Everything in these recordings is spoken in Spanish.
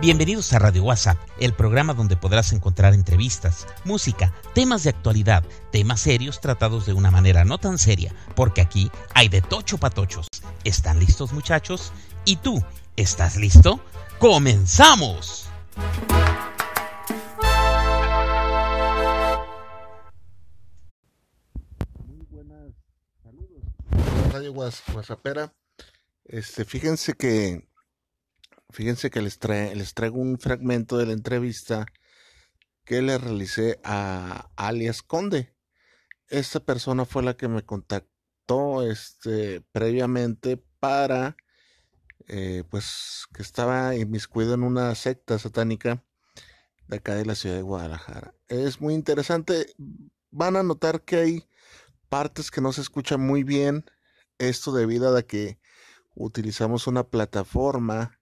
Bienvenidos a Radio WhatsApp, el programa donde podrás encontrar entrevistas, música, temas de actualidad, temas serios tratados de una manera no tan seria, porque aquí hay de tocho patochos. ¿Están listos muchachos? ¿Y tú? ¿Estás listo? ¡Comenzamos! Muy buenas saludos. Radio WhatsAppera. Este, fíjense que Fíjense que les, les traigo un fragmento de la entrevista que le realicé a alias Conde. Esta persona fue la que me contactó este, previamente para, eh, pues, que estaba inmiscuido en una secta satánica de acá de la ciudad de Guadalajara. Es muy interesante. Van a notar que hay partes que no se escuchan muy bien. Esto debido a que utilizamos una plataforma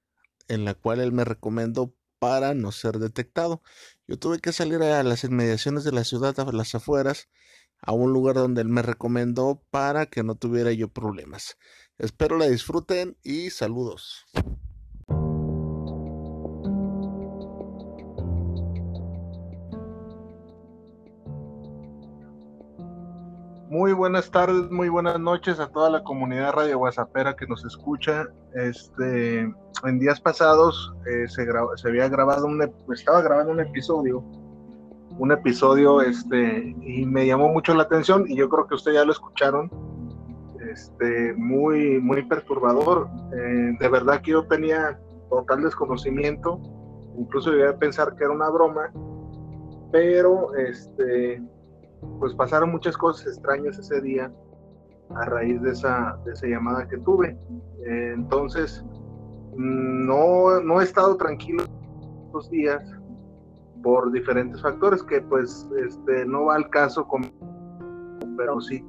en la cual él me recomendó para no ser detectado. Yo tuve que salir a las inmediaciones de la ciudad, a las afueras, a un lugar donde él me recomendó para que no tuviera yo problemas. Espero la disfruten y saludos. Muy buenas tardes, muy buenas noches a toda la comunidad Radio Guasapera que nos escucha. Este, en días pasados eh, se, había grabado un, estaba grabando un episodio, un episodio, este, y me llamó mucho la atención y yo creo que ustedes ya lo escucharon, este, muy, muy perturbador. Eh, de verdad que yo tenía total desconocimiento, incluso llegué a pensar que era una broma, pero este pues pasaron muchas cosas extrañas ese día a raíz de esa, de esa llamada que tuve. Entonces, no, no he estado tranquilo estos días por diferentes factores que pues este, no va al caso con pero sí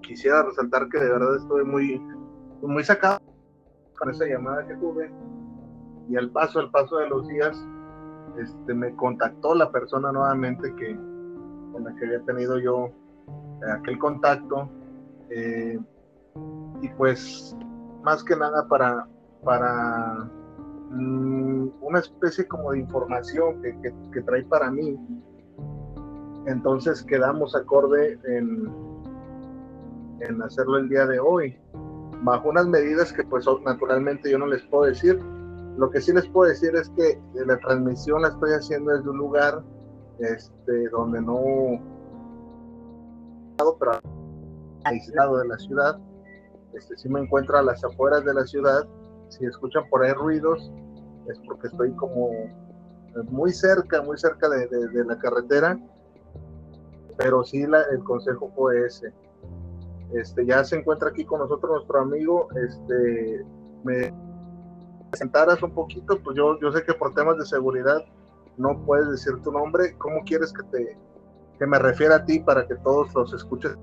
quisiera resaltar que de verdad estoy muy muy sacado con esa llamada que tuve y al paso al paso de los días este me contactó la persona nuevamente que con la que había tenido yo eh, aquel contacto. Eh, y pues más que nada para, para mm, una especie como de información que, que, trae para mí. Entonces quedamos acorde en, en hacerlo el día de hoy, bajo unas medidas que pues naturalmente yo no les puedo decir. Lo que sí les puedo decir es que la transmisión la estoy haciendo desde un lugar este, donde no, pero aislado de la ciudad, este, si me encuentro a las afueras de la ciudad, si escuchan por ahí ruidos, es porque estoy como muy cerca, muy cerca de, la carretera, pero sí la, el consejo fue ese. Este, ya se encuentra aquí con nosotros nuestro amigo, este, me presentaras un poquito, pues yo, yo sé que por temas de seguridad no puedes decir tu nombre, ¿cómo quieres que te que me refiera a ti para que todos los escuches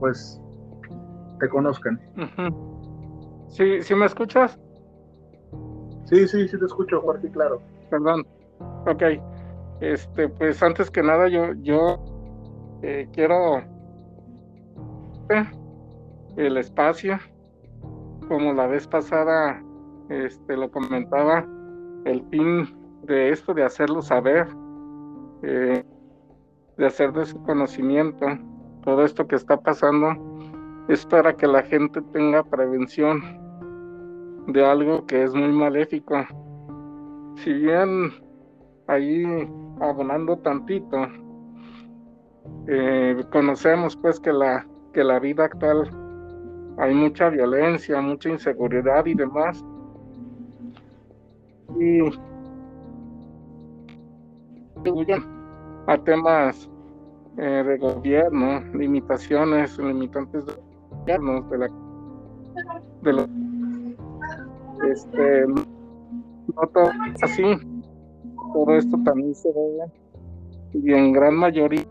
pues te conozcan? Sí, ¿sí me escuchas? Sí, sí, sí te escucho fuerte y claro. Perdón. Ok. Este, pues antes que nada yo yo eh, quiero el espacio como la vez pasada este lo comentaba el fin de esto, de hacerlo saber, eh, de hacer de su conocimiento todo esto que está pasando, es para que la gente tenga prevención de algo que es muy maléfico. Si bien ahí abonando tantito, eh, conocemos pues que la, que la vida actual hay mucha violencia, mucha inseguridad y demás. Y a temas eh, de gobierno, limitaciones, limitantes de gobiernos, de la de los este no todo así. Todo esto también se ve y en gran mayoría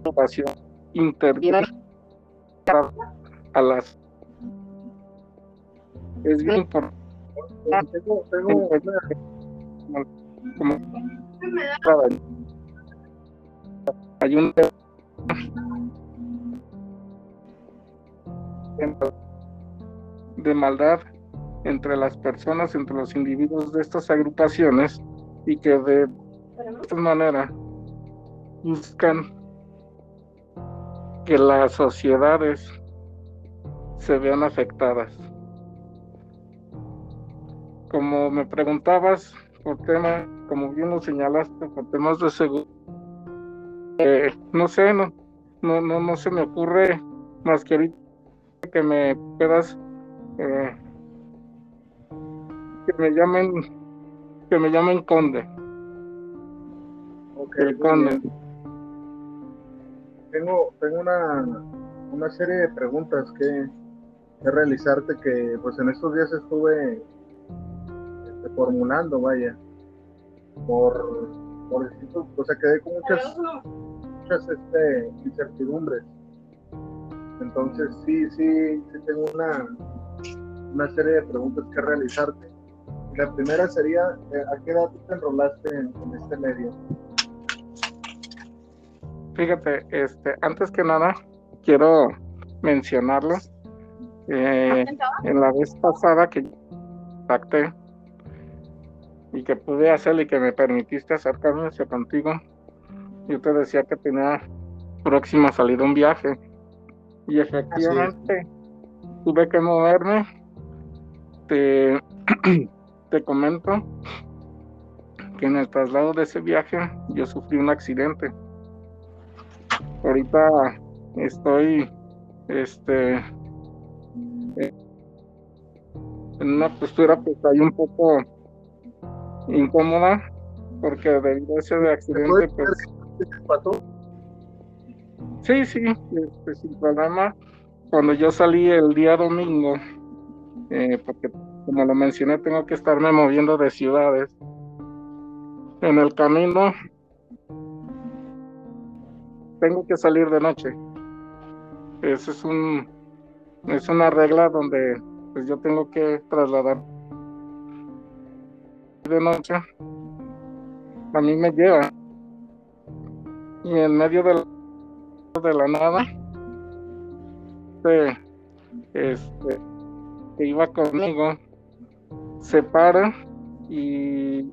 ocupación interviene a las es bien importante hay un de maldad entre las personas, entre los individuos de estas agrupaciones y que de esta manera buscan que las sociedades se vean afectadas. Como me preguntabas por tema, como bien lo señalaste, por temas de seguridad, eh, no sé, no, no, no, no se me ocurre más que ahorita que me puedas eh, que me llamen que me llamen conde. El conde. tengo tengo una una serie de preguntas que, que realizarte que pues en estos días estuve formulando vaya por por o sea quedé con muchas muchas este, incertidumbres entonces sí sí sí tengo una una serie de preguntas que realizarte la primera sería, eh, ¿a qué edad te enrolaste en, este medio? Fíjate, este, antes que nada, quiero mencionarlo. Eh, en la vez pasada que contacté y que pude hacerlo y que me permitiste acercarme hacia contigo, yo te decía que tenía próximo a salir un viaje. Y efectivamente tuve que moverme. Te te comento que en el traslado de ese viaje yo sufrí un accidente. Ahorita estoy este en una postura pues ahí un poco incómoda porque debido a ese accidente pues sí sí este, sin problema cuando yo salí el día domingo eh, porque como lo mencioné, tengo que estarme moviendo de ciudades. En el camino tengo que salir de noche. Eso es un es una regla donde pues yo tengo que trasladar de noche. A mí me lleva. Y en medio de la, de la nada, este, que iba conmigo, se para y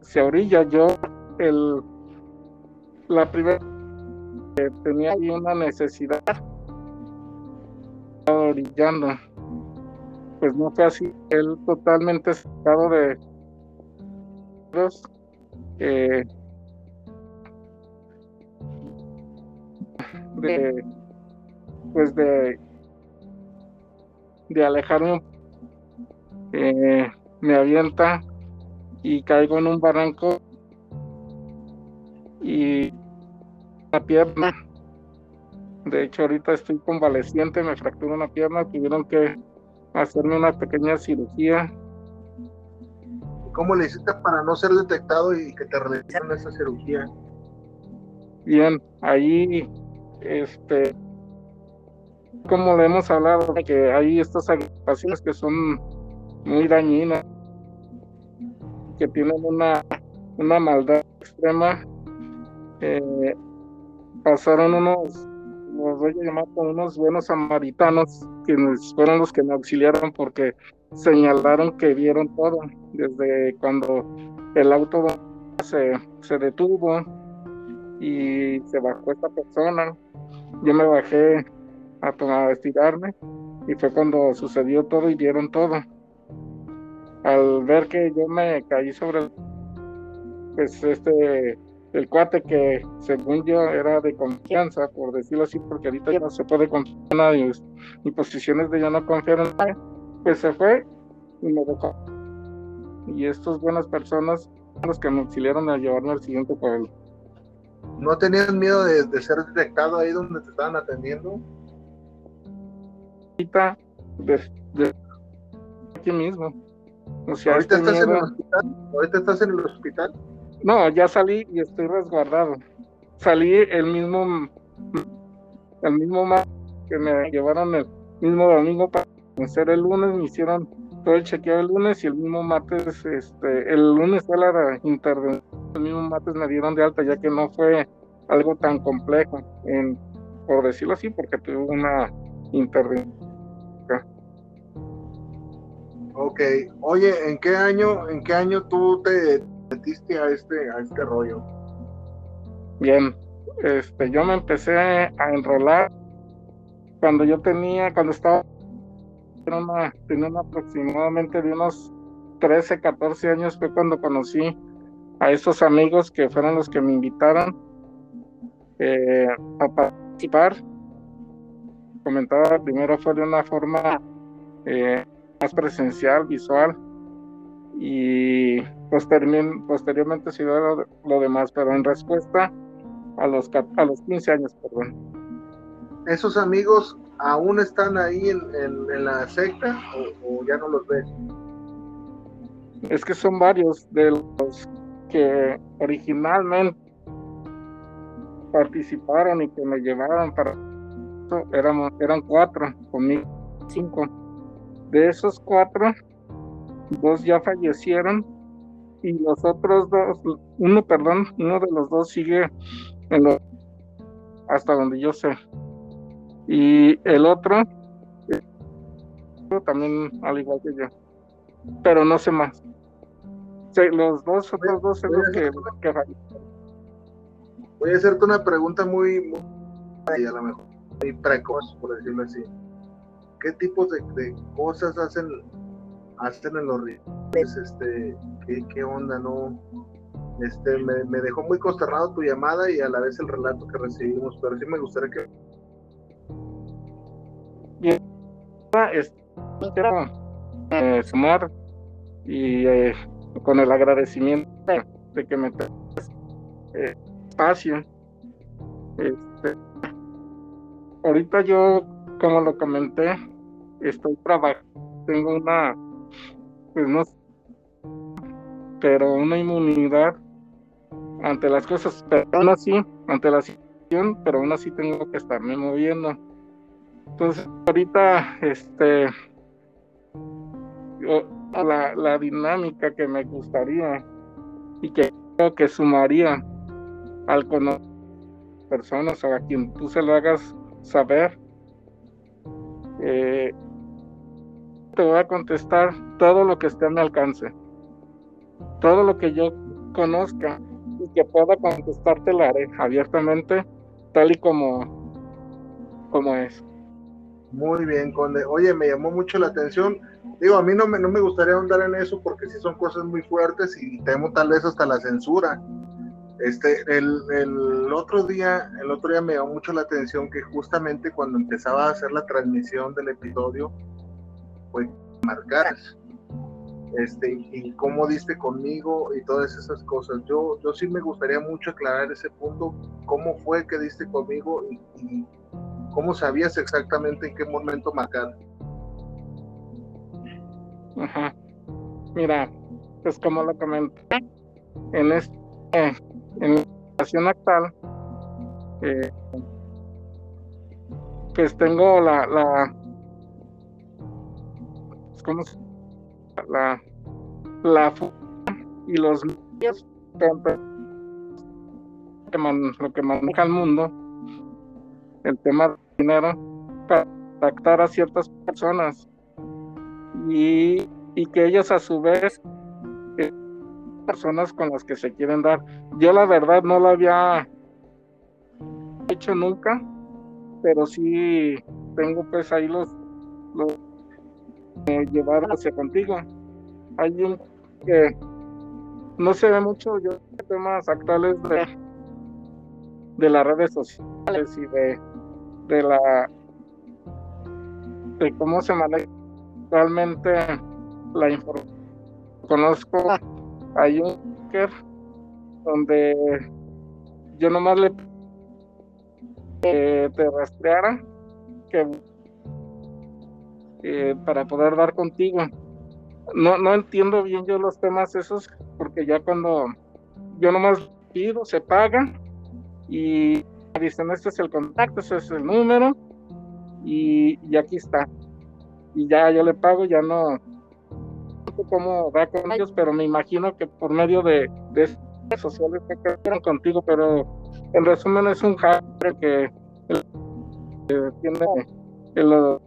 se orilla. Yo, el, la primera que tenía ahí una necesidad, orillando. Pues no fue así. Él totalmente sacado de eh, de pues de de alejarme eh, me avienta y caigo en un barranco y la pierna. De hecho, ahorita estoy convaleciente, me fracturó una pierna, tuvieron que hacerme una pequeña cirugía. ¿Cómo le hiciste para no ser detectado y que te realizaran esa cirugía? Bien, ahí, este, como le hemos hablado, que hay estas agrupaciones que son muy dañinas, que tienen una, una maldad extrema. Eh, pasaron unos, los voy a llamar como unos buenos samaritanos, quienes fueron los que me auxiliaron porque señalaron que vieron todo, desde cuando el auto se, se detuvo y se bajó esta persona. Yo me bajé a, a estirarme y fue cuando sucedió todo y vieron todo al ver que yo me caí sobre pues este el cuate que según yo era de confianza por decirlo así porque ahorita ya no se puede confiar en nadie mi posición es de ya no confiar en nadie pues se fue y me dejó y estas buenas personas son los que me auxiliaron a llevarme al siguiente pueblo ¿No tenías miedo de, ser detectado ahí donde te estaban atendiendo? Ahorita, de, de aquí mismo. ¿Ahorita estás en el hospital? ¿Ahorita estás en el hospital? No, ya salí y estoy resguardado. Salí el mismo, el mismo que me llevaron el mismo domingo para hacer el lunes, me hicieron todo el chequeo el lunes y el mismo martes, este, el lunes fue la intervención, el mismo martes me dieron de alta ya que no fue algo tan complejo, en, por decirlo así, porque tuve una intervención Ok, oye, ¿en qué año, en qué año tú te metiste a este, a este rollo? Bien, este, yo me empecé a enrolar cuando yo tenía, cuando estaba, tenía aproximadamente de unos 13, 14 años, fue cuando conocí a esos amigos que fueron los que me invitaron eh, a participar. Comentaba, primero fue de una forma eh, más presencial, visual, y posteriormente se dio lo, demás, pero en respuesta a los, a los 15 años, perdón. ¿Esos amigos aún están ahí en, la secta o, ya no los ves? Es que son varios de los que originalmente participaron y que me llevaron para éramos eran cuatro conmigo cinco. De esos cuatro dos ya fallecieron y los otros dos uno perdón uno de los dos sigue en lo, hasta donde yo sé y el otro también al igual que yo pero no sé más. Los dos otros dos son los que, que voy a hacerte una pregunta muy, muy a lo mejor muy precoz por decirlo así. Qué tipos de, cosas hacen hacen en los rituales este qué, qué onda no este me, me, dejó muy consternado tu llamada y a la vez el relato que recibimos pero sí me gustaría que quiero eh, sumar y eh, con el agradecimiento de que me eh, espacio. Este, ahorita yo, como lo comenté, estoy trabajando, tengo una, pues no pero una inmunidad ante las cosas, pero aún así, ante la situación, pero aún así tengo que estarme moviendo. Entonces, ahorita, este, la, la dinámica que me gustaría y que creo que sumaría al conocer personas o a quien tú se lo hagas saber, eh, te voy a contestar todo lo que esté a mi alcance, todo lo que yo conozca y que pueda contestarte lo haré abiertamente, tal y como, como es. Muy bien, Conde. Oye, me llamó mucho la atención. Digo, a mí no me, no me gustaría ahondar en eso porque sí son cosas muy fuertes y temo tal vez hasta la censura. Este, el, el, otro día, el otro día me llamó mucho la atención que justamente cuando empezaba a hacer la transmisión del episodio, fue marcaras. Este, y cómo diste conmigo y todas esas cosas. Yo, yo sí me gustaría mucho aclarar ese punto, cómo fue que diste conmigo y ¿Cómo sabías exactamente en qué momento marcar? Ajá. Mira, pues como lo comenté, en este, en la situación actual, eh, pues tengo la, la pues, ¿cómo se la la y los medios lo que maneja el mundo el tema dinero para contactar a ciertas personas y, que ellos a su vez eh, personas con las que se quieren dar. Yo la verdad no lo había hecho nunca, pero sí tengo pues ahí los, los eh, llevar hacia contigo. Hay un que no se ve mucho yo temas actuales de, de las redes sociales y de de la de cómo se maneja realmente la información. Conozco, hay un donde yo nomás le eh, te rastreara que eh, para poder dar contigo. No, no entiendo bien yo los temas esos, porque ya cuando yo nomás pido, se paga y dicen, este es el contacto, este es el número y, aquí está. Y ya yo le pago, ya no sé cómo da con ellos, pero me imagino que por medio de, de redes sociales que quedaron contigo, pero en resumen es un hacker que, que tiene los,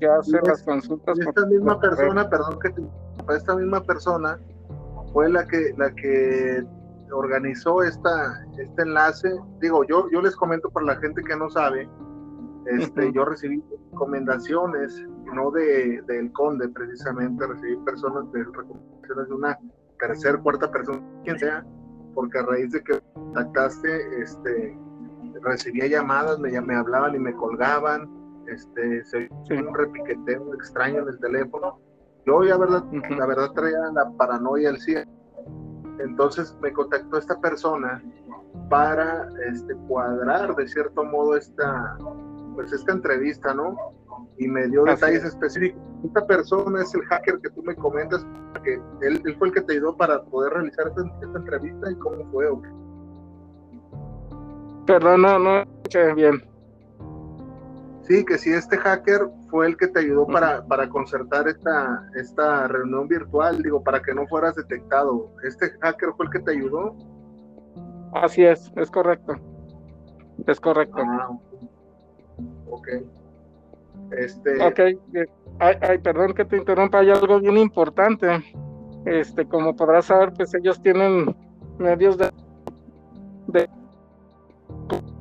que hace las consultas. esta misma persona, perdón que te, esta misma persona fue la que la que organizó esta este enlace. Digo, yo yo les comento para la gente que no sabe, este, yo recibí recomendaciones, no de del conde precisamente, recibí personas de recomendaciones de una tercera, cuarta persona, quien sea, porque a raíz de que contactaste, este, recibía llamadas, me, me hablaban y me colgaban, este, se un repiqueteo extraño en el teléfono. Yo la verdad, la verdad traía la paranoia al cielo. Entonces me contactó esta persona para este, cuadrar de cierto modo esta, pues esta entrevista, ¿no? Y me dio detalles específicos. Esta persona es el hacker que tú me comentas, que él, fue el que te ayudó para poder realizar esta, entrevista y cómo fue. Perdón, no, no escuché bien. Sí, que si este hacker fue el que te ayudó para, para concertar esta, esta reunión virtual, digo, para que no fueras detectado. ¿Este hacker fue el que te ayudó? Así es, es correcto. Es correcto. Ah, ok. Este... Ok, ay, ay, perdón que te interrumpa, hay algo bien importante. Este, como podrás saber, pues ellos tienen medios de, de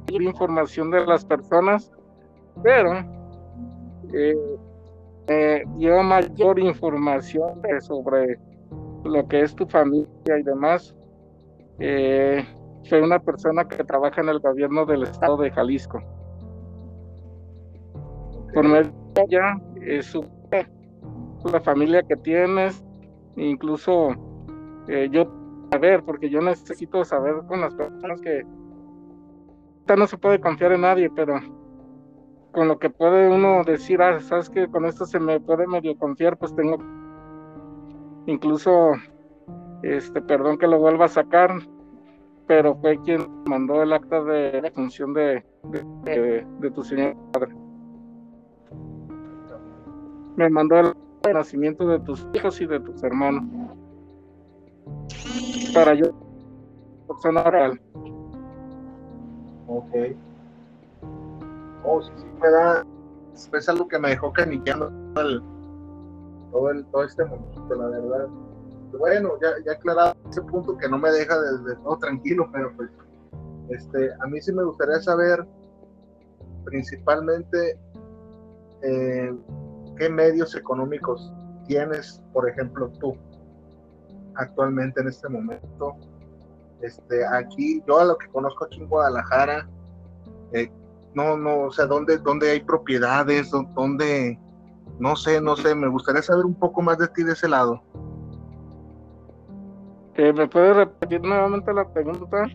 información de las personas, pero eh, eh, dio mayor información sobre lo que es tu familia y demás. Eh, soy una persona que trabaja en el gobierno del estado de Jalisco. Por medio de ella, es la familia que tienes, incluso eh, yo saber, porque yo necesito saber con las personas que no se puede confiar en nadie, pero con lo que puede uno decir, ah, sabes que con esto se me puede medio confiar, pues tengo incluso, este, perdón que lo vuelva a sacar, pero fue quien mandó el acta de función de, de, tu señor padre. Me mandó el nacimiento de tus hijos y de tus hermanos. Para yo, persona real. Ok. Oh, sí, me da. Es algo que me dejó el, todo, el, todo este momento, la verdad. Bueno, ya, ya aclarado ese punto que no me deja desde todo tranquilo, pero pues, este, a mí sí me gustaría saber, principalmente, eh, qué medios económicos tienes, por ejemplo, tú, actualmente en este momento. Este, aquí, yo a lo que conozco aquí en Guadalajara, eh, no, no, o sea, ¿dónde, dónde hay propiedades? ¿Dónde, no sé, no sé, me gustaría saber un poco más de ti de ese lado. Eh, ¿Me puedes repetir nuevamente la pregunta?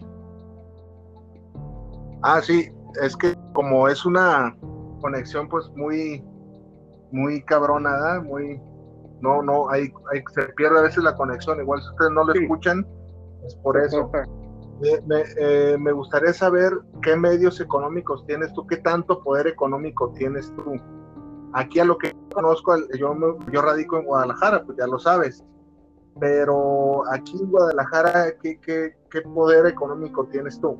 Ah, sí, es que como es una conexión pues muy, muy cabrona, muy, no, no, hay, hay, se pierde a veces la conexión, igual si ustedes no lo escuchan, es por eso. Eh, me, gustaría saber qué medios económicos tienes tú, qué tanto poder económico tienes tú. Aquí a lo que conozco, yo, yo radico en Guadalajara, pues ya lo sabes, pero aquí en Guadalajara, ¿qué, poder económico tienes tú?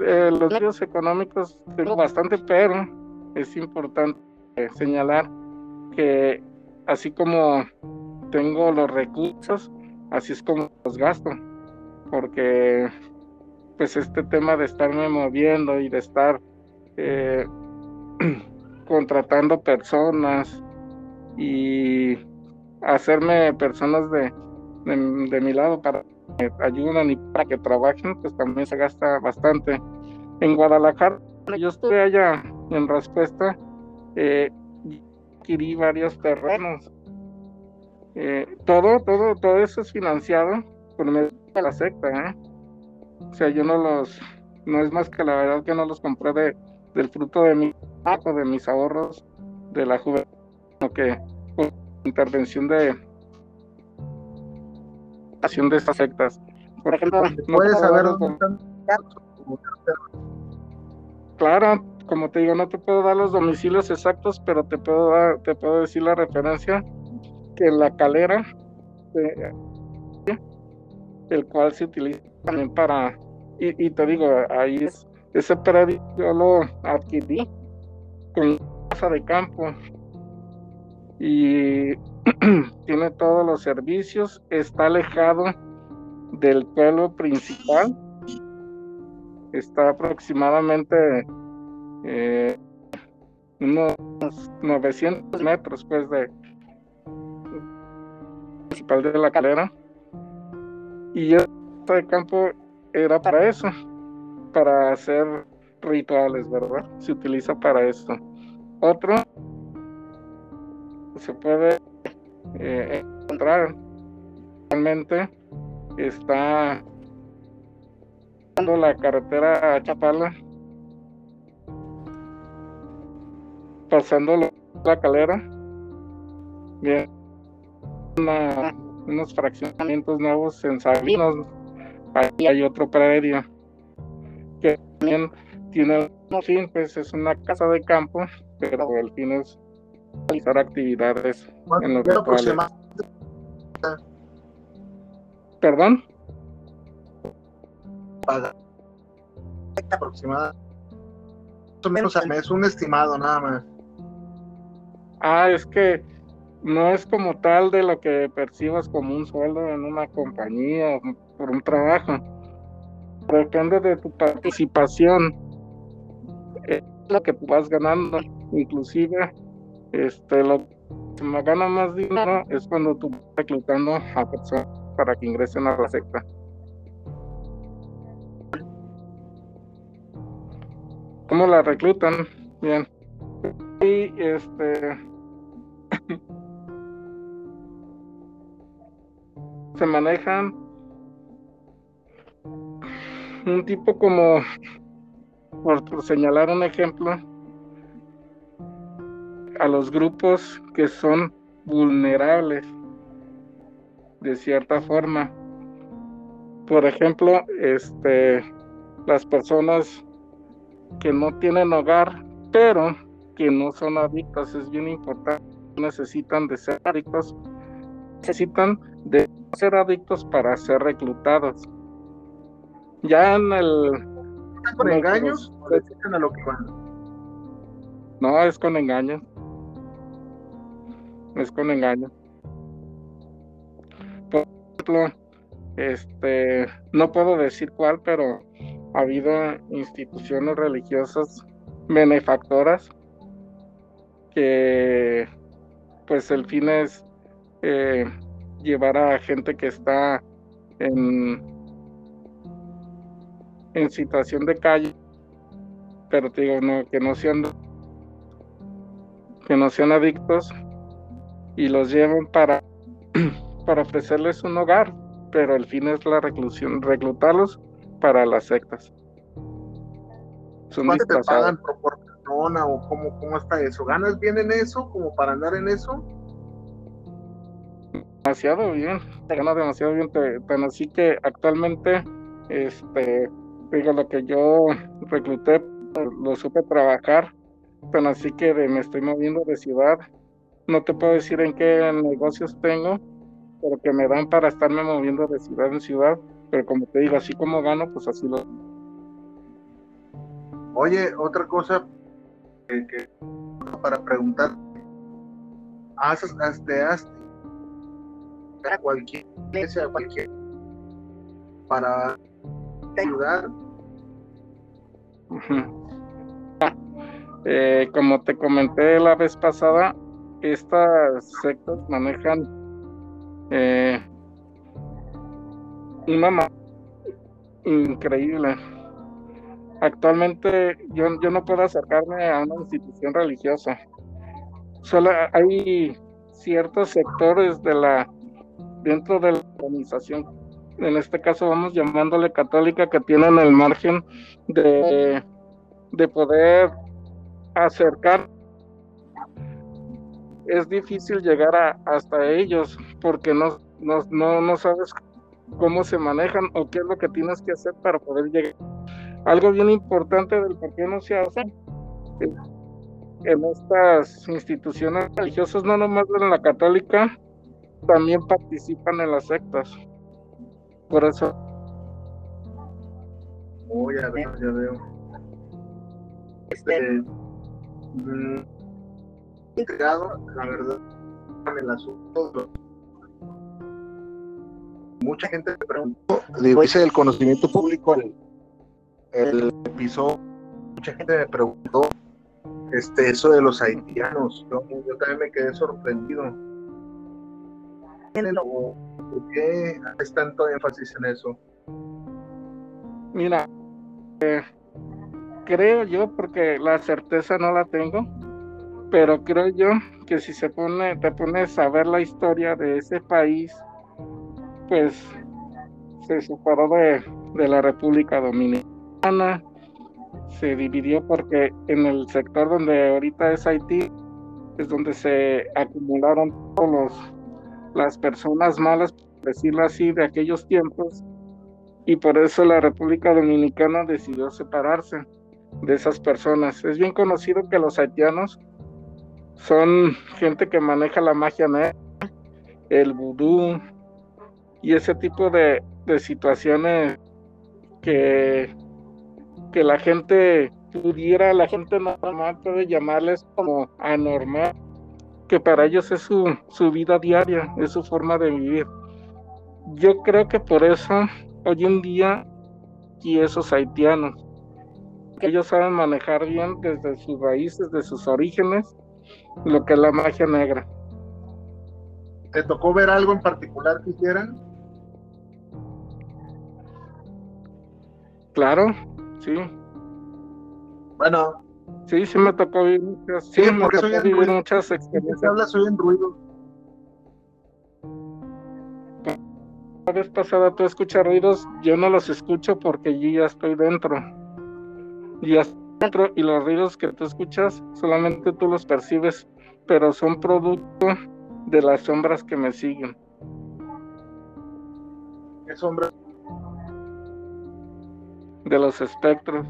Eh, los medios económicos tengo bastante, pero es importante señalar que así como tengo los recursos, así es como los gasto, porque pues este tema de estarme moviendo y de estar eh, contratando personas y hacerme personas de, de, mi lado para que ayuden y para que trabajen, pues también se gasta bastante. En Guadalajara, yo estuve allá en respuesta, eh, adquirí varios terrenos eh, todo, todo, todo eso es financiado por medio de la secta, ¿eh? O sea, yo no los, no es más que la verdad que no los compré de, del fruto de mi de mis ahorros de la juventud, sino que por intervención de acción de estas sectas. Por ejemplo, puedes saber Claro, como te digo, no te puedo dar los domicilios exactos, pero te puedo dar, te puedo decir la referencia que la calera, el cual se utiliza también para, y, te digo, ahí es, ese predio yo lo adquirí con casa de campo. Y tiene todos los servicios, está alejado del pueblo principal, está aproximadamente eh, unos 900 metros pues de de la calera y este campo era para eso para hacer rituales verdad se utiliza para eso. Otro se puede eh, encontrar. Realmente está la carretera a Chapala. Pasando la calera. Bien unos fraccionamientos nuevos en Sabinos ahí hay otro predio que también tiene un fin pues es una casa de campo pero el fin es realizar actividades en los rituales perdón aproximadamente más o menos mes un estimado nada más. Ah, es que no es como tal de lo que percibas como un sueldo en una compañía por un trabajo. Depende de tu participación, es lo que vas ganando. Inclusive, este, lo que me gana más dinero es cuando tú vas reclutando a personas para que ingresen a la secta. ¿Cómo la reclutan? Bien. Y este se manejan un tipo como por, señalar un ejemplo a los grupos que son vulnerables de cierta forma. Por ejemplo este las personas que no tienen hogar pero que no son adictos, es bien importante, necesitan de ser adictos, necesitan de ser adictos para ser reclutados. Ya en el... ¿Con engaños a lo que van? No, es con engaños. Es con engaños. Por ejemplo, este, no puedo decir cuál, pero ha habido instituciones religiosas benefactoras que pues el fin es eh, llevar a gente que está en, en situación de calle, pero te digo, no, que no sean que no sean adictos y los llevan para, para ofrecerles un hogar, pero el fin es la reclusión, reclutarlos para las sectas. Son te pagan por, o cómo, cómo está eso? ¿Ganas bien en eso como para andar en eso? Demasiado bien, gana demasiado bien, tan así que actualmente, este, digo, lo que yo recluté, lo supe trabajar, tan así que me estoy moviendo de ciudad. No te puedo decir en qué negocios tengo, pero que me dan para estarme moviendo de ciudad en ciudad, pero como te digo, así como gano, pues así lo... Oye, otra cosa, que, para preguntar, haces, hazte, a cualquier iglesia, cualquier, para ayudar. Eh, como te comenté la vez pasada, estas sectas manejan eh, una increíble actualmente yo, yo no puedo acercarme a una institución religiosa. Solo hay ciertos sectores de la dentro de la organización, en este caso vamos llamándole católica, que tienen el margen de, de poder acercar. Es difícil llegar hasta ellos porque no, no, no, no sabes cómo se manejan o qué es lo que tienes que hacer para poder llegar algo bien importante del por qué no se hace en estas instituciones religiosas, no nomás en la católica, también participan en las sectas. Por eso. Oh, ya veo, ya veo. Este, Mm, entregado, la verdad, en el asunto. Mucha gente me preguntó, digo, hice el conocimiento público el, el episodio, mucha gente me preguntó este, eso de los haitianos. Yo también me quedé sorprendido. ¿Por qué haces tanto énfasis en eso? Mira, eh, creo yo, porque la certeza no la tengo, pero creo yo que si se pone, te pones a ver la historia de ese país, pues se separó de, de la República Dominicana, se dividió porque en el sector donde ahorita es Haití es donde se acumularon todas las personas malas, por decirlo así, de aquellos tiempos y por eso la República Dominicana decidió separarse de esas personas. Es bien conocido que los haitianos son gente que maneja la magia negra, el vudú y ese tipo de, de situaciones que que la gente pudiera, la gente normal puede llamarles como anormal, que para ellos es su, su vida diaria, es su forma de vivir. Yo creo que por eso hoy en día y esos haitianos, que ellos saben manejar bien desde sus raíces, de sus orígenes, lo que es la magia negra. ¿Te tocó ver algo en particular que hicieran? Claro, sí. Bueno. Sí, sí me tocó vivir muchas, sí, me tocó vivir muchas experiencias. hablas hoy en ruido? La vez pasada tú escuchas ruidos, yo no los escucho porque yo ya estoy dentro. Ya estoy dentro y los ruidos que tú escuchas solamente tú los percibes, pero son producto de las sombras que me siguen. ¿Qué sombras? de los espectros,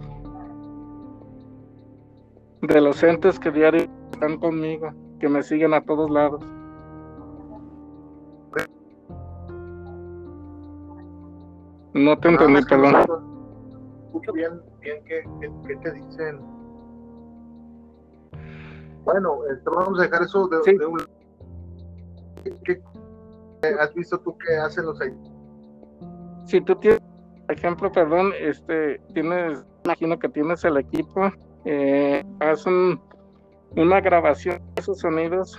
de los entes que diario están conmigo, que me siguen a todos lados. No te entendí, perdón. Escucho bien, bien ¿qué, qué, te dicen? Bueno, este, vamos a dejar eso de, de un... ¿Qué, has visto tú que hacen los Si tú tienes ejemplo, perdón, este, tienes, imagino que tienes el equipo, eh, haz una grabación de esos sonidos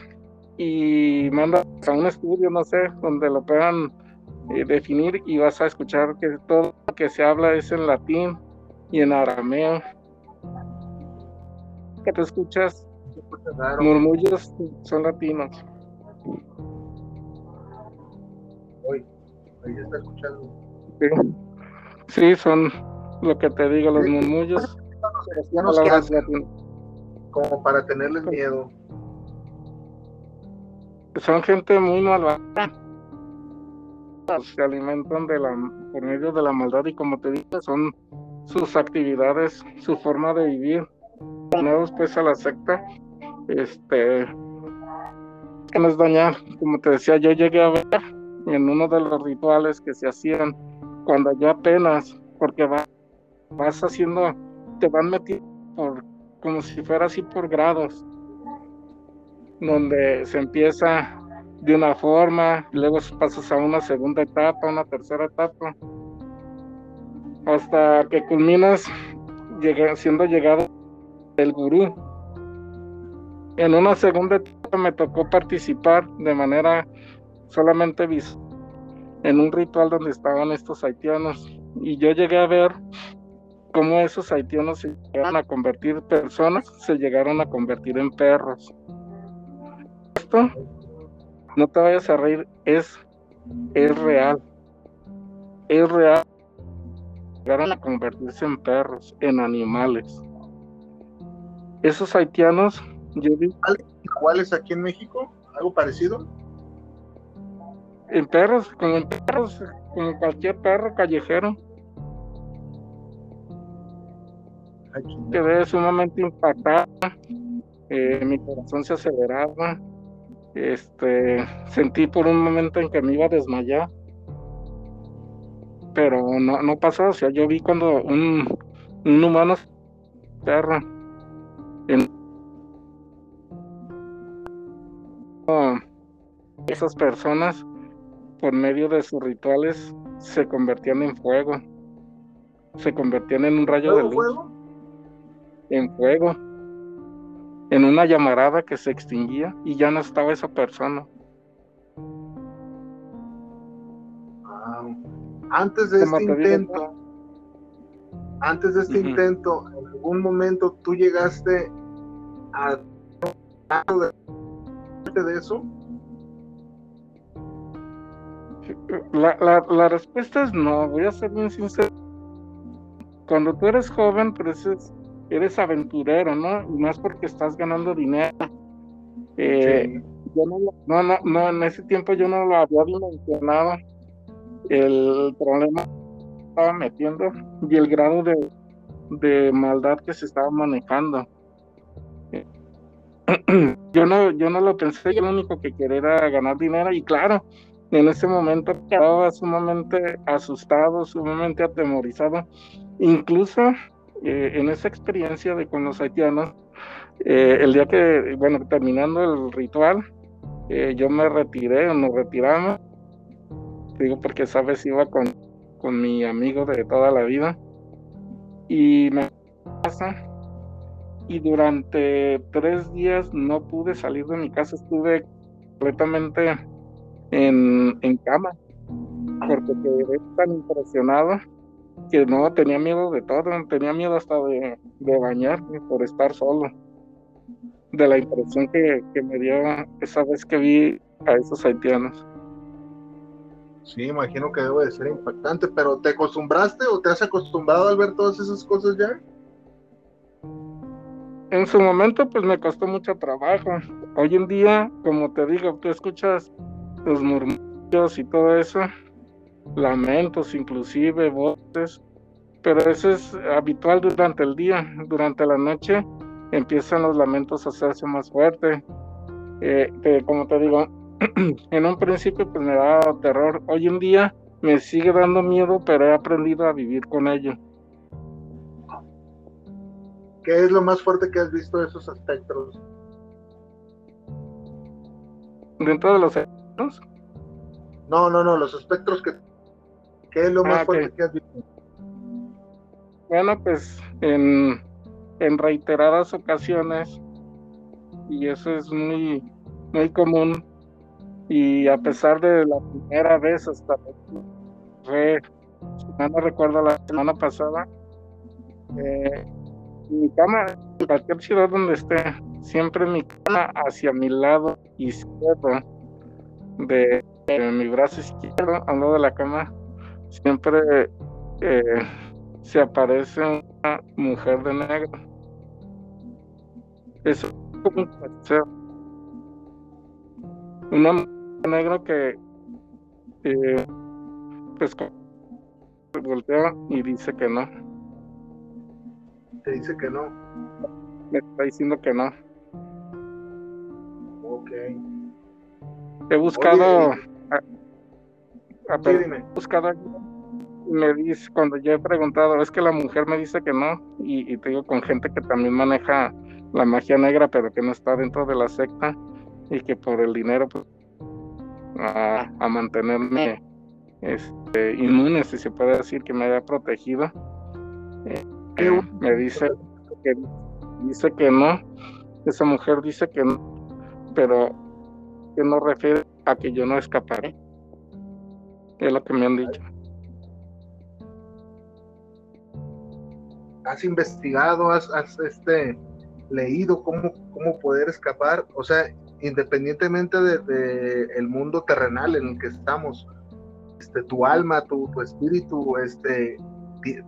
y manda a un estudio, no sé, donde lo puedan eh, definir y vas a escuchar que todo lo que se habla es en latín y en arameo. Que te escuchas murmullos son latinos. Hoy, hoy está escuchando. Sí, son lo que te digo, los murmullos. Como para tenerles miedo. Son gente muy malvada. Se alimentan de la, por medio de la maldad y como te digo, son sus actividades, su forma de vivir. Nuevos pues a la secta, este, que nos dañar. Como te decía, yo llegué a ver en uno de los rituales que se hacían cuando ya apenas, porque vas haciendo, te van metiendo por, como si fuera así por grados, donde se empieza de una forma, luego pasas a una segunda etapa, una tercera etapa, hasta que culminas siendo llegado el gurú. En una segunda etapa me tocó participar de manera solamente visual en un ritual donde estaban estos haitianos y yo llegué a ver cómo esos haitianos se llegaron a convertir personas, se llegaron a convertir en perros. Esto, no te vayas a reír, es, es real. Es real. Llegaron a convertirse en perros, en animales. Esos haitianos, yo. ¿Iguales aquí en México? ¿Algo parecido? en perros, como en perros, como cualquier perro callejero. Quedé sumamente impactada, eh, mi corazón se aceleraba, este, sentí por un momento en que me iba a desmayar, pero no, no pasó, o sea, yo vi cuando un, un humano perro, esas personas, por medio de sus rituales, se convertían en fuego, se convertían en un rayo de luz, fuego? En fuego, en una llamarada que se extinguía y ya no estaba esa persona. Antes de este intento, antes de este intento, en algún momento tú llegaste a de eso? La, la, la, respuesta es no, voy a ser bien sincero. Cuando tú eres joven, pues eres aventurero, ¿no? Y no es porque estás ganando dinero. Eh, yo no, no, no, no, en ese tiempo yo no lo había dimensionado. El problema estaba metiendo y el grado de, de maldad que se estaba manejando. yo no, yo no lo pensé, yo lo único que quería era ganar dinero y claro, en ese momento estaba sumamente asustado, sumamente atemorizado. Incluso eh, en esa experiencia de con los haitianos, eh, el día que, bueno, terminando el ritual, eh, yo me retiré, nos retiramos, digo porque sabes, iba con, con mi amigo de toda la vida. Y me pasa y durante tres días no pude salir de mi casa, estuve completamente en, en cama, porque quedé tan impresionado que no tenía miedo de todo, tenía miedo hasta de, de bañarme por estar solo, de la impresión que, que me dio esa vez que vi a esos haitianos. Sí, imagino que debe de ser impactante, pero ¿te acostumbraste o te has acostumbrado al ver todas esas cosas ya? En su momento pues me costó mucho trabajo. Hoy en día, como te digo, tú escuchas los murmullos y todo eso, lamentos inclusive, voces, pero eso es habitual durante el día. Durante la noche empiezan los lamentos a hacerse más fuertes. Eh, como te digo, en un principio pues me daba terror. Hoy en día me sigue dando miedo, pero he aprendido a vivir con ello. ¿Qué es lo más fuerte que has visto de esos espectros? ¿Dentro de los espectros? No, no, no, los espectros que... ¿Qué es lo más ah, fuerte que has visto? Bueno, pues en, en reiteradas ocasiones, y eso es muy, muy común, y a pesar de la primera vez hasta fue, no recuerdo la semana pasada, eh, mi cama, en cualquier ciudad donde esté, siempre mi cama hacia mi lado izquierdo, de, mi brazo izquierdo, al lado de la cama, siempre eh, se aparece una mujer de negro. Es como un Una mujer de negro que eh, pues voltea y dice que no dice que no. Me está diciendo que no. Ok. He buscado. He buscado. Me dice, cuando yo he preguntado, es que la mujer me dice que no. Y, y te digo, con gente que también maneja la magia negra, pero que no está dentro de la secta. Y que por el dinero, pues. A, a mantenerme este, inmune, si se puede decir, que me haya protegido. Eh, me dice que dice que no, esa mujer dice que no, pero que no refiere a que yo no escaparé. Es lo que me han dicho. ¿Has investigado, has, este, leído cómo, cómo poder escapar? O sea, independientemente del de, el mundo terrenal en el que estamos, este, tu alma, tu, tu espíritu, este,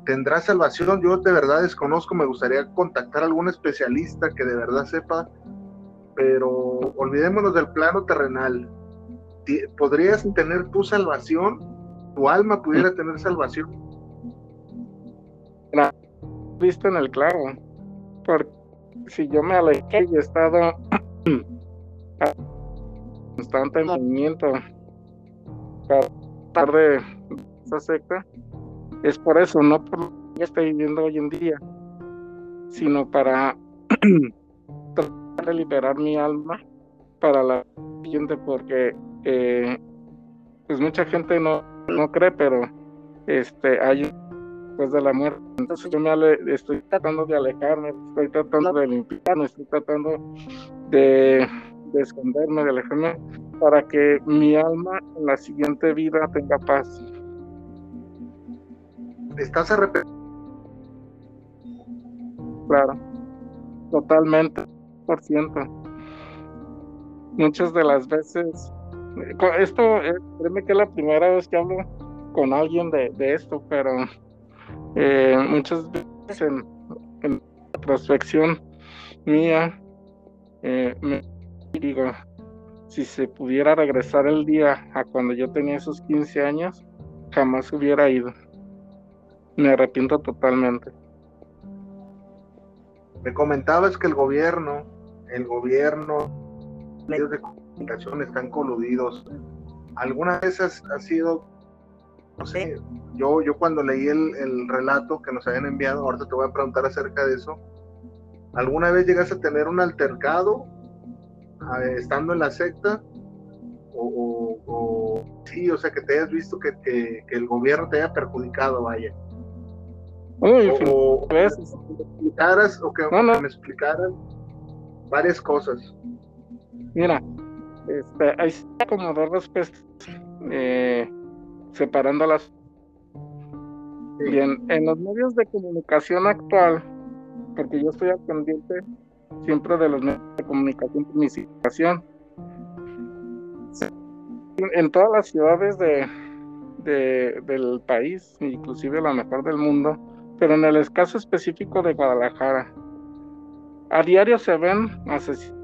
tendrá salvación. Yo de verdad desconozco, me gustaría contactar a algún especialista que de verdad sepa, pero olvidémonos del plano terrenal. ¿Podrías tener tu salvación? ¿Tu alma pudiera tener salvación? Visto en el clavo, porque si yo me alejé y he estado constante movimiento para de esa secta, es por eso, no por lo que estoy viviendo hoy en día, sino para tratar de liberar mi alma para la siguiente porque eh, pues mucha gente no, no cree, pero este hay después de la muerte. Entonces yo me estoy tratando de alejarme, estoy tratando de limpiarme, estoy tratando de, de esconderme, de alejarme, para que mi alma en la siguiente vida tenga paz. ¿Estás arrepentido? Claro, totalmente, por ciento. Muchas de las veces, esto, eh, créeme que es la primera vez que hablo con alguien de, de esto, pero eh, muchas veces en, en prospección mía, eh, me digo, si se pudiera regresar el día a cuando yo tenía esos 15 años, jamás hubiera ido. Me arrepiento totalmente. Me comentabas que el gobierno, el gobierno, medios de comunicación están coludidos. ¿Alguna vez has, sido, no sé, yo, yo cuando leí el, el, relato que nos habían enviado, ahorita te voy a preguntar acerca de eso, ¿alguna vez llegas a tener un altercado estando en la secta? O, o, sí, o sea, que te hayas visto que, que, que el gobierno te haya perjudicado, vaya. o, que me explicaras, o que, me explicaran varias cosas. Mira, este, hay como dos respuestas eh, separándolas. Bien, en los medios de comunicación actual, porque yo estoy al pendiente siempre de los medios de comunicación por mi situación. En todas las ciudades de, del país, inclusive la mejor del mundo, pero en el caso específico de Guadalajara, a diario se ven asesinatos,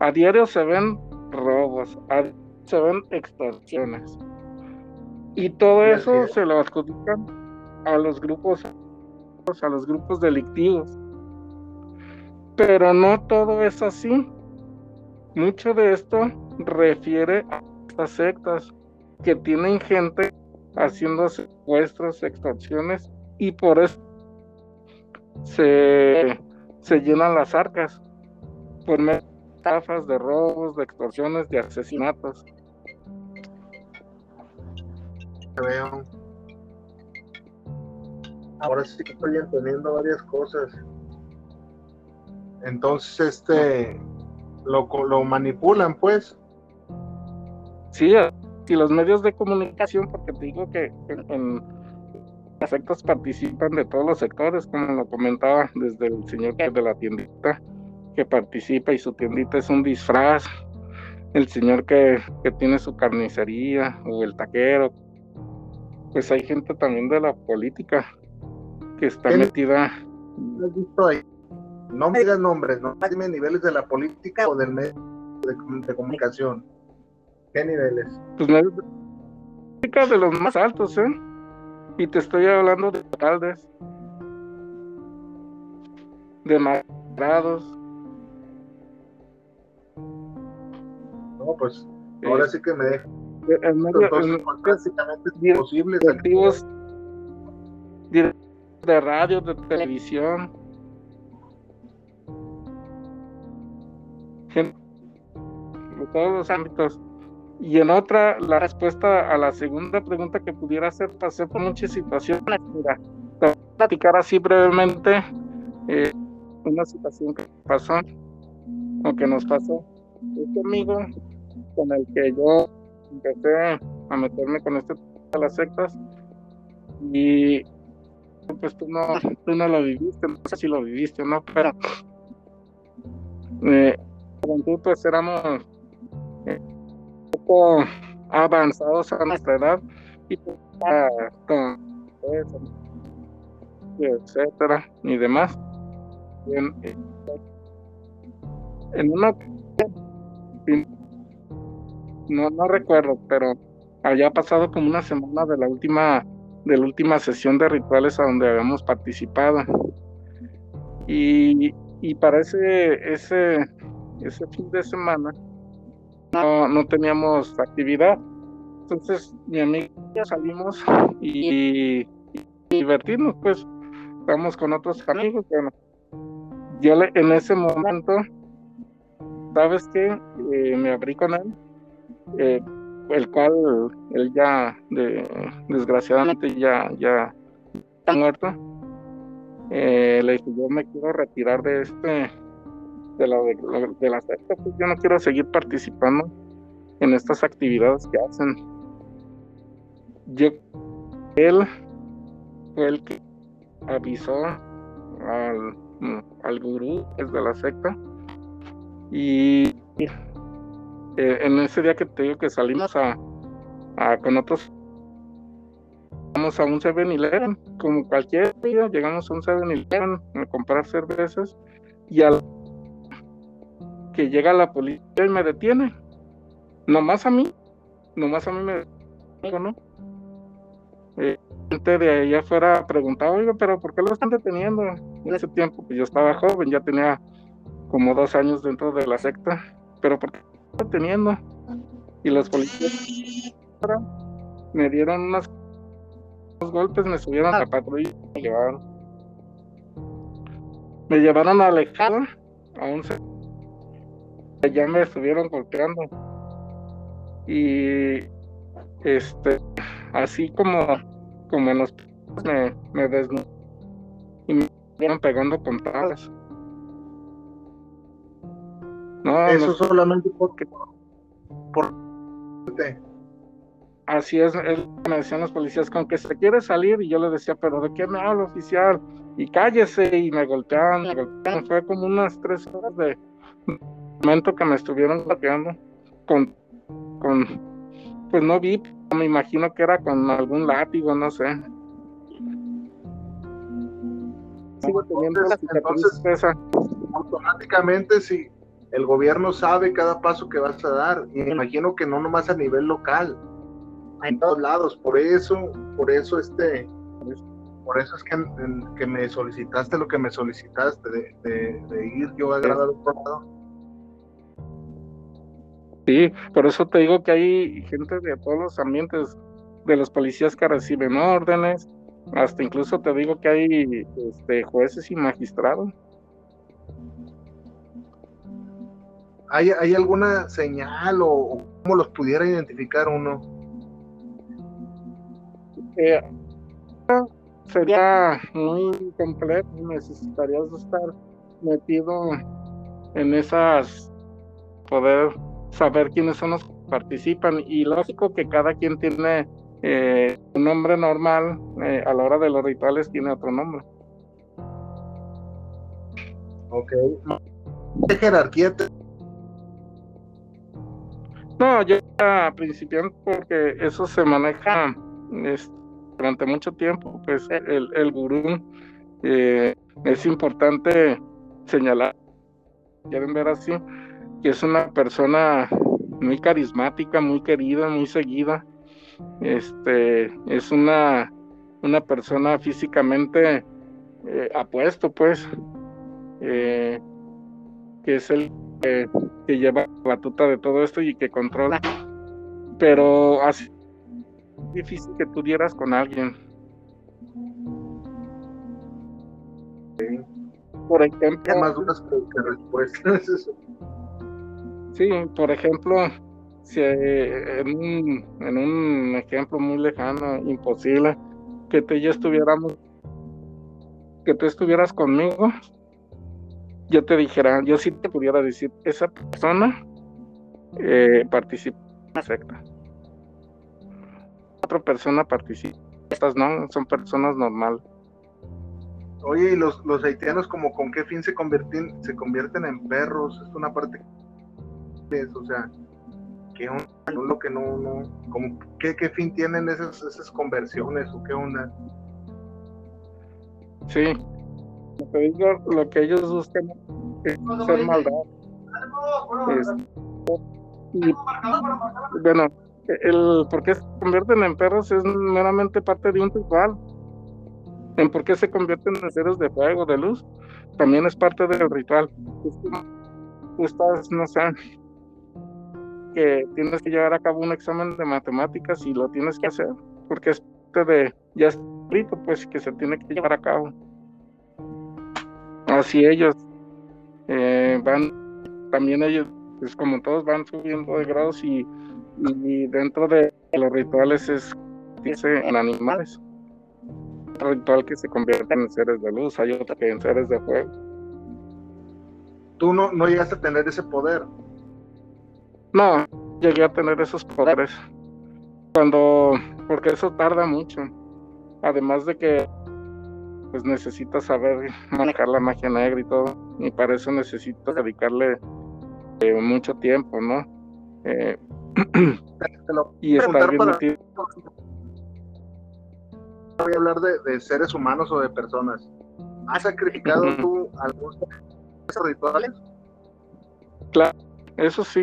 a diario se ven robos, a diario se ven extorsiones. Y todo eso se lo adjudican a los grupos, a los grupos delictivos. Pero no todo es así. Mucho de esto refiere a estas sectas que tienen gente haciendo secuestros, extorsiones y por eso se, se llenan las arcas por medio estafas, de robos, de extorsiones, de asesinatos. Veo. Ahora sí que estoy entendiendo varias cosas. Entonces, este, lo, lo manipulan, pues. Sí, y los medios de comunicación, porque te digo que en, efectos participan de todos los sectores, como lo comentaba desde el señor de la tiendita que participa y su tiendita es un disfraz, el señor que, que tiene su carnicería o el taquero, pues hay gente también de la política que está metida. ¿Has visto ahí? No me digas nombres, no dime niveles de la política o del medio de, comunicación. ¿Qué niveles? Pues política de los más altos, ¿eh? Y te estoy hablando de alcaldes, de magistrados. No, pues ahora sí que me deja. En medio, Entonces, pues, prácticamente es imposible. Directivos de radio, de televisión en todos los ámbitos. Y en otra, la respuesta a la segunda pregunta que pudiera hacer, pasé por muchas situaciones. Mira, te voy a platicar así brevemente eh, una situación que pasó o que nos pasó. Este amigo con el que yo empecé a meterme con este de las sectas y pues tú no, tú no lo viviste, no sé si lo viviste o no, pero eh, pues éramos eh, un poco avanzados a nuestra edad y pues, con etcétera y demás. En, en una no, no recuerdo, pero había pasado como una semana de la última de la última sesión de rituales a donde habíamos participado. Y, y para ese, ese ese fin de semana no, no teníamos actividad. Entonces mi amiga salimos y, divertirnos, pues estamos con otros amigos. Bueno, yo en ese momento ¿sabes qué? Eh, me abrí con él, eh, el cual él ya, de, desgraciadamente, ya, ya está muerto. Eh, le dije, yo me quiero retirar de este, de la, de, la secta, pues yo no quiero seguir participando en estas actividades que hacen. Yo, él fue el que avisó al, al gurú de la secta y eh, en ese día que te digo que salimos a, con otros vamos a un 7-Eleven como cualquier día llegamos a un 7-Eleven a comprar cervezas y al que llega la policía y me detiene nomás a mí nomás a mí me ¿no? Eh, gente de allá afuera preguntaba, oiga, pero ¿por qué lo están deteniendo? En ese tiempo, pues yo estaba joven, ya tenía como dos años dentro de la secta, pero ¿por qué deteniendo? Y los policías me dieron unos golpes, me subieron a la patrulla me llevaron. Me llevaron a alejado a un allá me estuvieron golpeando. Y este así como, como en los me, me y me iban pegando con tablas. No, eso solamente porque por así es, él me decían los policías con que se quiere salir y yo le decía, pero ¿de qué me habla oficial? Y cállese y me golpeaban, me golpeaban. Fue como unas tres horas de momento que me estuvieron golpeando con, con pues no vi, me imagino que era con algún látigo, no sé. Sigo teniendo entonces, automáticamente si el gobierno sabe cada paso que vas a dar, y me imagino que no nomás a nivel local, en todos lados, por eso, por eso este, por eso es que, que me solicitaste lo que me solicitaste de, de, ir yo a agradar otro lado. Sí, por eso te digo que hay gente de todos los ambientes, de los policías que reciben órdenes, hasta incluso te digo que hay este, jueces y magistrados. ¿Hay, ¿Hay alguna señal o, cómo los pudiera identificar uno? Eh, sería muy complejo, necesitarías estar metido en esas, poder saber quiénes son los que participan y lógico que cada quien tiene eh, un nombre normal, eh, a la hora de los rituales tiene otro nombre. Ok. ¿Qué jerarquía? No, yo a principiante porque eso se maneja durante mucho tiempo, pues el, el gurú eh, es importante señalar, quieren ver así, que es una persona muy carismática, muy querida, muy seguida. Este es una, una persona físicamente eh, apuesto, pues, eh, que es el que lleva la batuta de todo esto y que controla. Pero así difícil que tú dieras con alguien. Por ejemplo, más dudas que respuestas. Sí, por ejemplo, si en un, en un ejemplo muy lejano, imposible, que tú y yo estuviéramos, que tú estuvieras conmigo, yo te dijera, yo sí te pudiera decir, esa persona eh, participa en una secta. Otra persona participa, estas no, son personas normales. Oye, ¿y los, los haitianos como con qué fin se convierten, se convierten en perros? Es una parte o sea, ¿qué onda? Lo que no, no, como, ¿qué, ¿qué, fin tienen esas, esas conversiones o qué onda? Sí, lo que ellos buscan es hacer maldad. y, bueno, el por qué se convierten en perros es meramente parte de un ritual. En por qué se convierten en seres de fuego, de luz, también es parte del ritual. Estás, no sé, que tienes que llevar a cabo un examen de matemáticas y lo tienes que hacer, porque es de ya escrito, pues que se tiene que llevar a cabo. Así ellos eh, van, también ellos es como todos van subiendo de grados y, dentro de los rituales es dice en animales. Ritual que se convierte en seres de luz, hay otro que en seres de fuego. Tú no, no llegaste a tener ese poder. No, llegué a tener esos poderes. Cuando, porque eso tarda mucho. Además de que pues necesitas saber manejar la magia negra y todo. Y para eso necesito dedicarle eh, mucho tiempo, ¿no? Eh, y estar bien Voy a hablar de, seres humanos o de personas. ¿Has sacrificado tú algunos rituales? Claro, eso sí,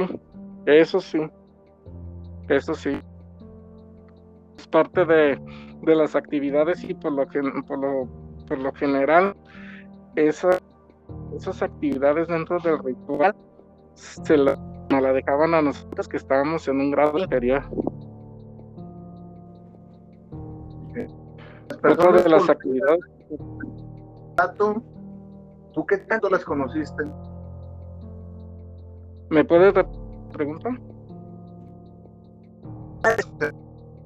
eso sí, eso sí. Es parte de, de las actividades y por lo que por lo por lo general, esa, esas actividades dentro del ritual se la, nos la dejaban a nosotros que estábamos en un grado inferior. Otra de las actividades. ¿Tú qué tanto las conociste? ¿Me puedes preguntar?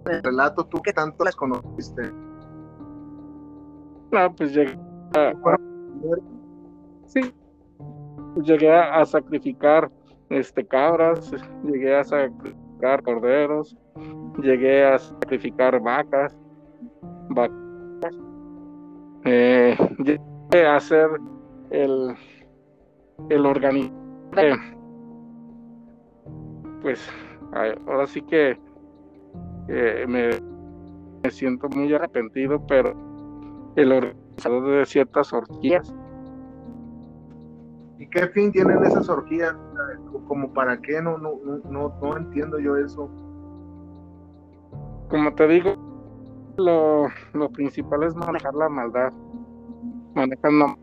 El relato, ¿tú qué tanto las conociste? No, pues llegué a, sí, llegué a, sacrificar este cabras, llegué a sacrificar corderos, llegué a sacrificar vacas, vacas. Eh, llegué a hacer el el organismo pues ahora sí que me, me siento muy arrepentido pero el organizador de ciertas orgías. ¿Y qué fin tienen esas orgías? ¿Como para qué? No, no, no, no entiendo yo eso. Como te digo, lo, lo principal es manejar la maldad. Manejar la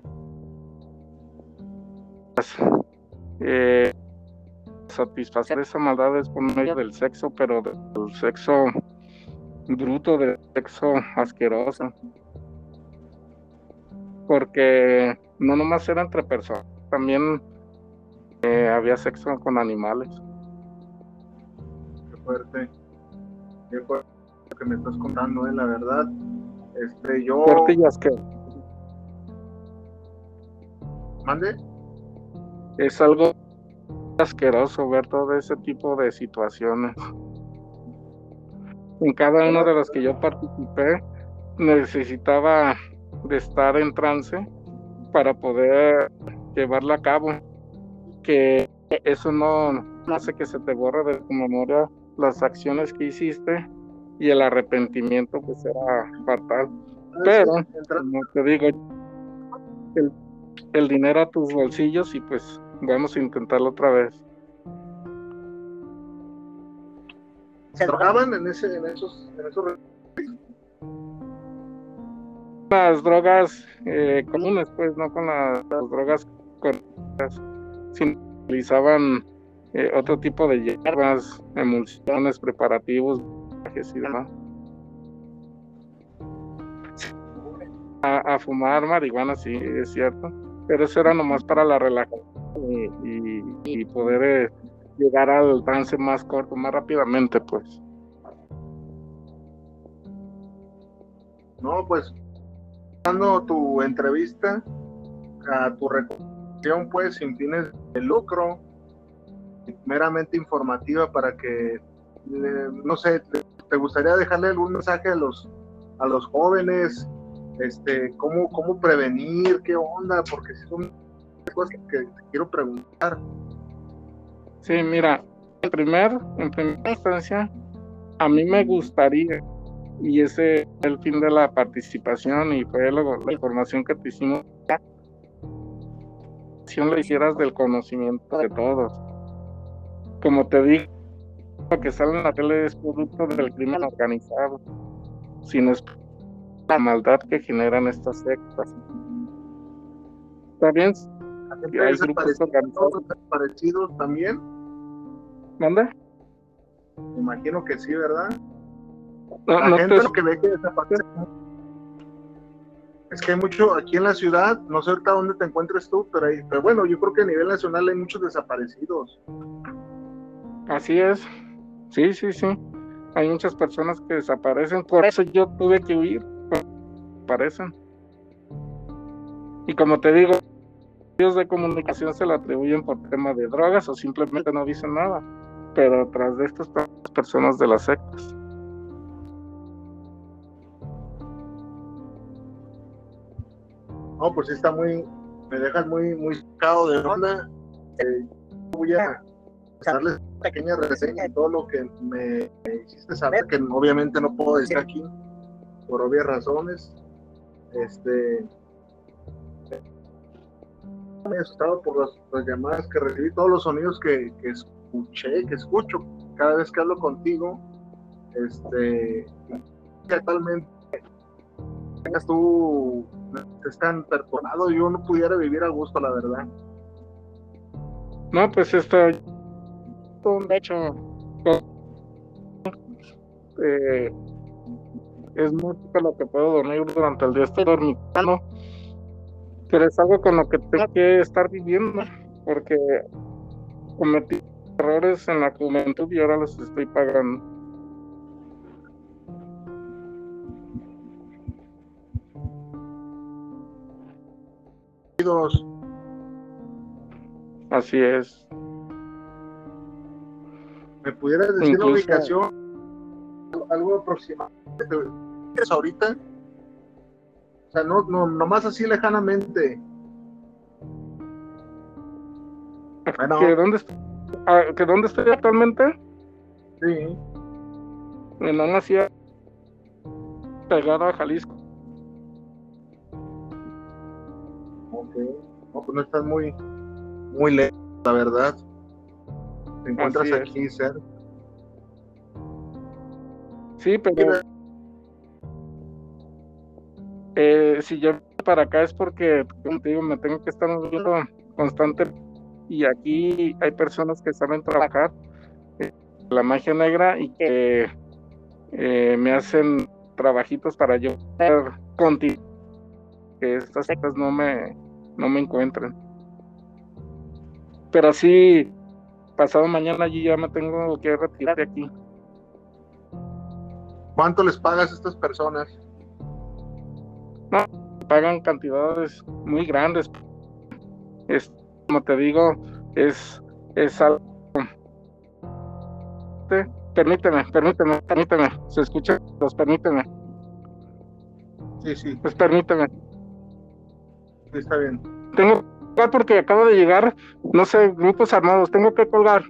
eh, satisfacer esa maldad es por medio del sexo, pero del sexo bruto, del sexo asqueroso porque no nomás era entre personas, también eh, había sexo con animales. Qué fuerte, qué fuerte lo que me estás contando, eh, la verdad. Este, yo. Fuerte y asqueroso. ¿Mande? Es algo asqueroso ver todo ese tipo de situaciones. En cada uno de los que yo participé necesitaba de estar en trance para poder llevarla a cabo. Que eso no, hace que se te borre de tu memoria las acciones que hiciste y el arrepentimiento pues será fatal. Pero, como te digo, el, el dinero a tus bolsillos y pues vamos a intentarlo otra vez. ¿Se en, ese, en esos, en esos las drogas eh, comunes, pues, no con las, drogas correctas, sino utilizaban eh, otro tipo de hierbas, emulsiones, preparativos, y demás. A, fumar marihuana, sí, es cierto, pero eso era nomás para la relajación y, poder eh, llegar al trance más corto, más rápidamente, pues. No, pues dando tu entrevista a tu recomendación, pues, sin fines de lucro, meramente informativa para que, eh, no sé, te, gustaría dejarle algún mensaje a los, a los jóvenes, este, cómo, cómo prevenir, qué onda, porque son cosas que te quiero preguntar. Sí, mira, en primer, en primera instancia, a mí me gustaría y ese es el fin de la participación y fue la información que te hicimos. La hicieras del conocimiento de todos. Como te digo lo que sale en la tele es producto del crimen organizado sino es la maldad que generan estas sectas. Está bien hay grupos organizados parecidos también. ¿Manda? Imagino que sí, ¿verdad? La gente lo que ve que desaparece Es que hay mucho aquí en la ciudad, no sé ahorita dónde te encuentres tú, pero, hay, pero bueno, yo creo que a nivel nacional hay muchos desaparecidos. Así es, sí, sí, sí. Hay muchas personas que desaparecen, por eso yo tuve que huir, desaparecen. Y como te digo, medios de comunicación se lo atribuyen por tema de drogas o simplemente no dicen nada, pero tras de estas personas de las sectas. No, pues sí está muy, me dejas muy, muy sacado de onda. Eh, voy a darles una pequeña reseña de todo lo que me hiciste saber, que obviamente no puedo decir aquí por obvias razones. Este, me he asustado por las, llamadas que recibí, todos los sonidos que, que, escuché, que escucho cada vez que hablo contigo. Este, totalmente tengas tú es tan perturbado, yo no pudiera vivir a gusto, la verdad. No, pues esto, de hecho, eh, es mucho lo que puedo dormir durante el día, estoy dormitando, pero es algo con lo que tengo que estar viviendo, porque cometí errores en la juventud y ahora los estoy pagando. Así es. ¿Me pudieras decir la ubicación? Algo aproximadamente ahorita. O sea, no, no, nomás así lejanamente. ¿Que dónde, ah, ¿Que dónde estoy actualmente? Sí. En una ciudad pegada a Jalisco. No, pues no estás muy, muy lejos, la verdad. Te encuentras aquí cerca. Sí, pero eh, si yo para acá es porque, como te digo, me tengo que estar moviendo constante. Y aquí hay personas que saben trabajar eh, la magia negra y que eh, me hacen trabajitos para yo continuar. Que estas cosas no me no me encuentren. Pero sí, pasado mañana allí ya me tengo que retirar de aquí. ¿Cuánto les pagas a estas personas? No, pagan cantidades muy grandes. Es, como te digo, es, es algo. Permíteme, permíteme, permíteme. Se escucha, pues permíteme. Sí, sí. Pues permíteme está bien. Tengo que colgar porque acabo de llegar, no sé, grupos armados, tengo que colgar.